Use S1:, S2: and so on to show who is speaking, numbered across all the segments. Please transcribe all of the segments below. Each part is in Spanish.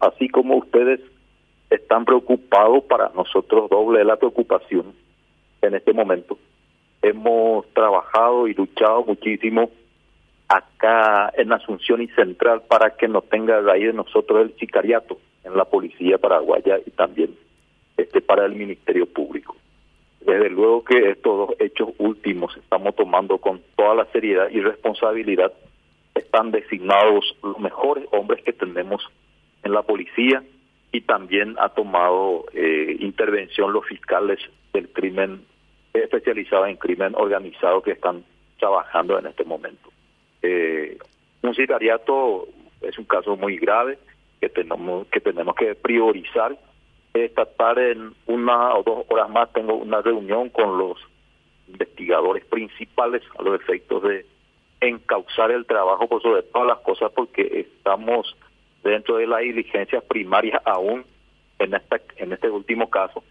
S1: así como ustedes están preocupados, para nosotros doble la preocupación en este momento. Hemos trabajado y luchado muchísimo acá en Asunción y Central para que no tenga raíz de nosotros el sicariato en la policía paraguaya y también este para el Ministerio Público. Desde luego que estos dos hechos últimos estamos tomando con toda la seriedad y responsabilidad. Están designados los mejores hombres que tenemos en la policía y también ha tomado eh, intervención los fiscales del crimen especializado en crimen organizado que están trabajando en este momento. Eh, un sicariato es un caso muy grave que tenemos que tenemos que priorizar. Esta tarde en una o dos horas más tengo una reunión con los investigadores principales a los efectos de encauzar el trabajo por sobre todas las cosas porque estamos dentro de las diligencias primarias aún en esta en este último caso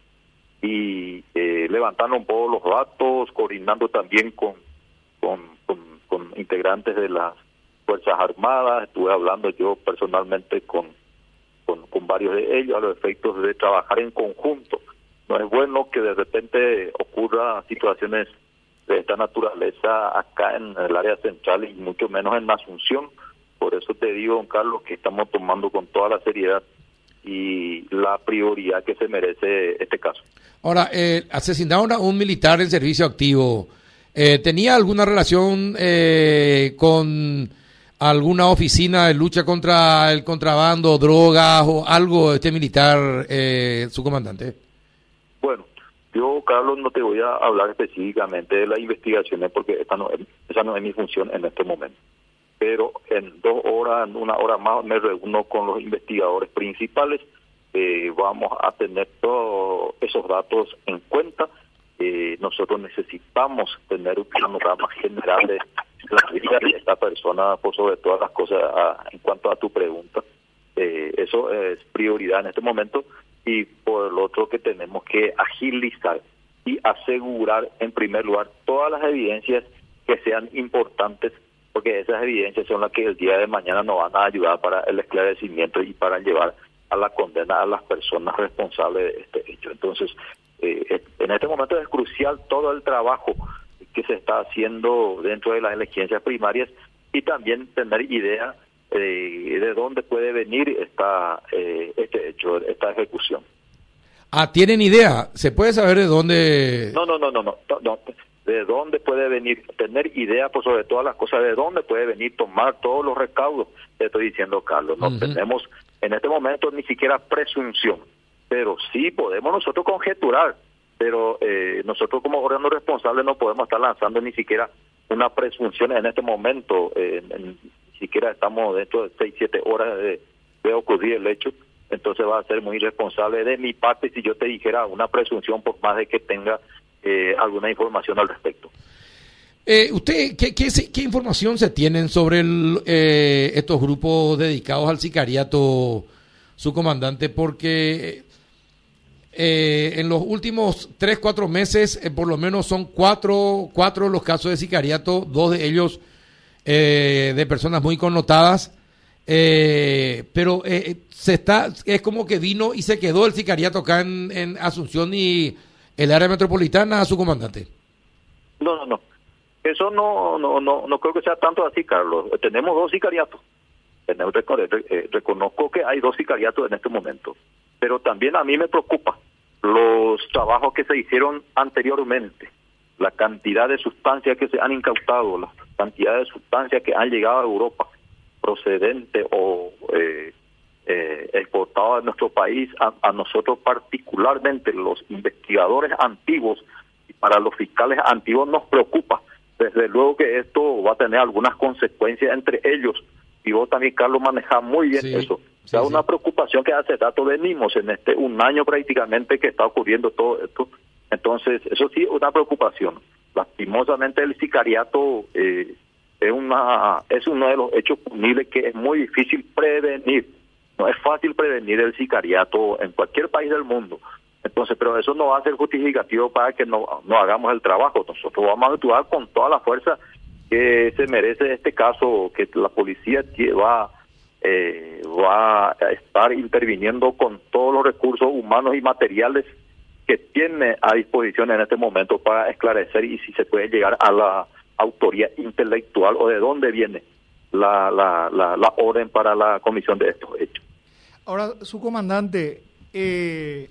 S1: y eh, levantando un poco los datos, coordinando también con, con, con, integrantes de las Fuerzas Armadas, estuve hablando yo personalmente con, con, con varios de ellos a los efectos de trabajar en conjunto. No es bueno que de repente ocurra situaciones de esta naturaleza acá en el área central y mucho menos en Asunción. Por eso te digo, don Carlos, que estamos tomando con toda la seriedad y la prioridad que se merece este caso.
S2: Ahora, eh, asesinaron a un militar en servicio activo. Eh, ¿Tenía alguna relación eh, con alguna oficina de lucha contra el contrabando, drogas o algo este militar, eh, su comandante?
S1: Bueno, yo, Carlos, no te voy a hablar específicamente de las investigaciones porque esta no, esa no es mi función en este momento pero en dos horas, en una hora más, me reúno con los investigadores principales. Eh, vamos a tener todos esos datos en cuenta. Eh, nosotros necesitamos tener un panorama general de la vida de esta persona, por sobre todas las cosas, en cuanto a tu pregunta. Eh, eso es prioridad en este momento. Y por el otro, que tenemos que agilizar y asegurar, en primer lugar, todas las evidencias que sean importantes porque esas evidencias son las que el día de mañana nos van a ayudar para el esclarecimiento y para llevar a la condena a las personas responsables de este hecho. Entonces, eh, en este momento es crucial todo el trabajo que se está haciendo dentro de las elecciones primarias y también tener idea eh, de dónde puede venir esta eh, este hecho, esta ejecución.
S2: Ah, ¿tienen idea? ¿Se puede saber de dónde?
S1: No, no, no, no, no. no de dónde puede venir, tener idea por sobre todas las cosas, de dónde puede venir, tomar todos los recaudos, te estoy diciendo, Carlos. No tenemos en este momento ni siquiera presunción, pero sí podemos nosotros conjeturar, pero eh, nosotros como órgano responsable no podemos estar lanzando ni siquiera una presunción en este momento, eh, ni siquiera estamos dentro de seis, siete horas de, de ocurrir el hecho entonces va a ser muy irresponsable de mi parte si yo te dijera una presunción por más de que tenga eh, alguna información al respecto.
S2: Eh, ¿Usted qué, qué, información se tienen sobre eh, estos grupos dedicados al sicariato, su comandante? Porque en los últimos tres, cuatro meses, por lo menos son cuatro, cuatro los casos de sicariato, dos de ellos de personas muy connotadas. pero se está, es como que vino y se quedó el sicariato acá en Asunción y el área metropolitana a su comandante.
S1: No, no, no. Eso no, no, no, no creo que sea tanto así, Carlos. Tenemos dos sicariatos. Eh, reconozco que hay dos sicariatos en este momento, pero también a mí me preocupa los trabajos que se hicieron anteriormente, la cantidad de sustancias que se han incautado, la cantidad de sustancias que han llegado a Europa procedente o eh, eh, exportado a nuestro país, a, nosotros particularmente los investigadores antiguos y para los fiscales antiguos nos preocupa. Desde luego que esto va a tener algunas consecuencias entre ellos y vos también, Carlos, manejas muy bien eso. Sí, una preocupación que hace rato venimos en este un año prácticamente que está ocurriendo todo esto. Entonces, eso sí es una preocupación. Lastimosamente el sicariato eh, es una es uno de los hechos punibles que es muy difícil prevenir no es fácil prevenir el sicariato en cualquier país del mundo. Entonces, pero eso no va a ser justificativo para que no, no hagamos el trabajo. Nosotros vamos a actuar con toda la fuerza que se merece este caso, que la policía va eh, va a estar interviniendo con todos los recursos humanos y materiales que tiene a disposición en este momento para esclarecer y si se puede llegar a la autoría intelectual o de dónde viene la, la, la, orden para la comisión de estos hechos.
S3: Ahora, su comandante, eh,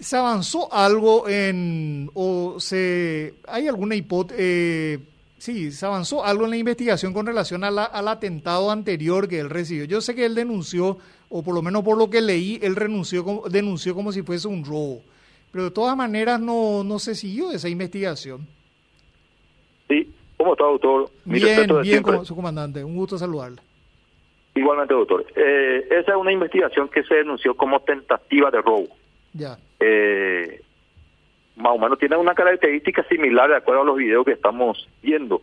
S3: ¿se avanzó algo en, o se, hay alguna hipótesis, eh, sí, se avanzó algo en la investigación con relación a al atentado anterior que él recibió? Yo sé que él denunció, o por lo menos por lo que leí, él renunció, denunció como si fuese un robo, pero de todas maneras no, no se siguió esa investigación.
S1: Sí, ¿cómo está, doctor?
S3: bien, bien, su comandante, un gusto saludarle.
S1: Igualmente, doctor. Eh, esa es una investigación que se denunció como tentativa de robo.
S3: Ya.
S1: Eh, más o menos tiene una característica similar de acuerdo a los videos que estamos viendo.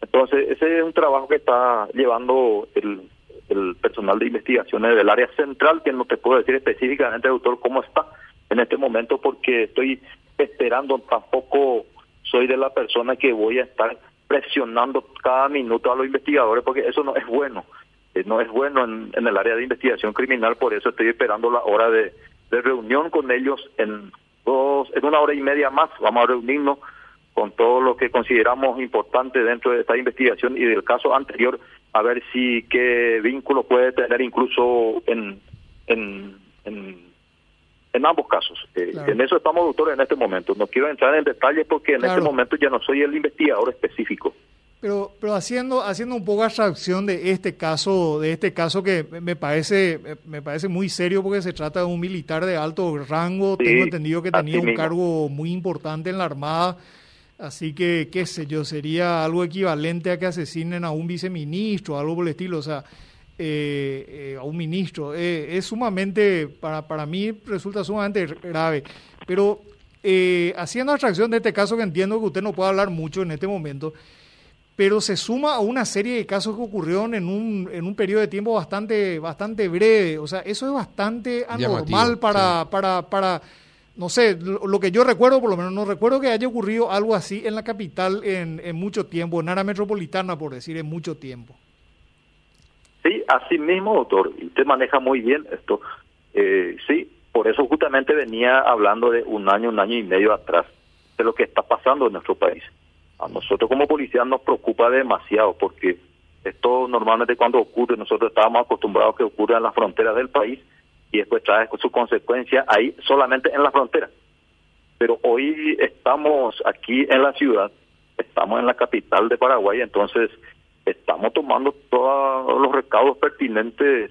S1: Entonces, ese es un trabajo que está llevando el, el personal de investigaciones del área central, que no te puedo decir específicamente, doctor, cómo está en este momento, porque estoy esperando, tampoco soy de la persona que voy a estar presionando cada minuto a los investigadores, porque eso no es bueno. Eh, no es bueno en, el área de investigación criminal, por eso estoy esperando la hora de, reunión con ellos en dos, en una hora y media más. Vamos a reunirnos con todo lo que consideramos importante dentro de esta investigación y del caso anterior, a ver si qué vínculo puede tener incluso en, en, en, ambos casos. Eh, en eso estamos, doctor, en este momento. No quiero entrar en detalles porque en este momento ya no soy el investigador específico.
S3: Pero, pero haciendo, haciendo un poco abstracción de este caso, de este caso que me parece, me parece muy serio porque se trata de un militar de alto rango, tengo entendido que tenía un cargo muy importante en la Armada, así que, qué sé yo, sería algo equivalente a que asesinen a un viceministro, algo por el estilo, o sea, eh, eh, a un ministro. Eh, es sumamente, para, para mí resulta sumamente grave, pero haciendo abstracción de este caso que entiendo que usted no puede hablar mucho en este momento, pero se suma a una serie de casos que ocurrieron en un, en un periodo de tiempo bastante, bastante breve. O sea, eso es bastante anormal para, para, para, no sé, lo, que yo recuerdo, por lo menos no recuerdo que haya ocurrido algo así en la capital en, en mucho tiempo, en área metropolitana, por decir, en mucho tiempo.
S1: Sí, así mismo, doctor, y usted maneja muy bien esto. Eh, sí, por eso justamente venía hablando de un año, un año y medio atrás, de lo que está pasando en nuestro país a nosotros como policía nos preocupa demasiado porque esto normalmente cuando ocurre, nosotros estábamos acostumbrados a que ocurra en las fronteras del país y después trae su consecuencia ahí solamente en la frontera. Pero hoy estamos aquí en la ciudad, estamos en la capital de Paraguay, entonces estamos tomando todos los recaudos pertinentes,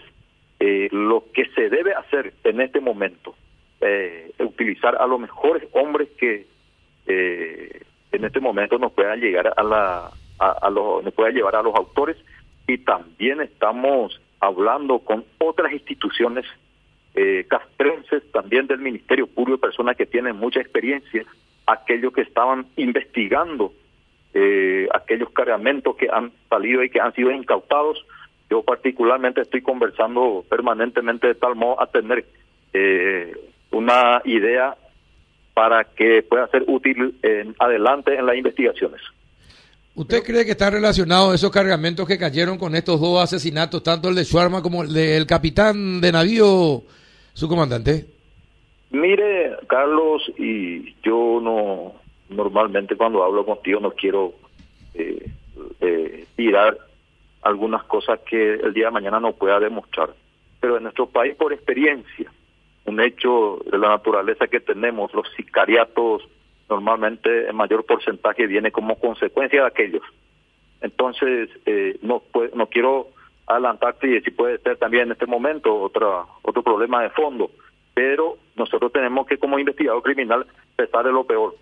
S1: eh, lo que se debe hacer en este momento, eh, utilizar a los mejores hombres que eh, en este momento nos puedan llegar a la los nos pueda llevar a los autores y también estamos hablando con otras instituciones eh, castrenses también del Ministerio Público, personas que tienen mucha experiencia, aquellos que estaban investigando eh, aquellos cargamentos que han salido y que han sido incautados. Yo particularmente estoy conversando permanentemente de tal modo a tener eh, una idea para que pueda ser útil en adelante en las investigaciones.
S2: ¿Usted cree que está relacionado esos cargamentos que cayeron con estos dos asesinatos, tanto el de Shuarma como el del capitán de navío, su comandante?
S1: Mire, Carlos, y yo no, normalmente cuando hablo contigo no quiero eh, eh, tirar algunas cosas que el día de mañana no pueda demostrar, pero en nuestro país por experiencia, un hecho de la naturaleza que tenemos, los sicariatos normalmente en mayor porcentaje viene como consecuencia de aquellos. Entonces, eh, no, no quiero adelantarte y decir puede ser también en este momento otra, otro problema de fondo, pero nosotros tenemos que como investigador criminal pensar en lo peor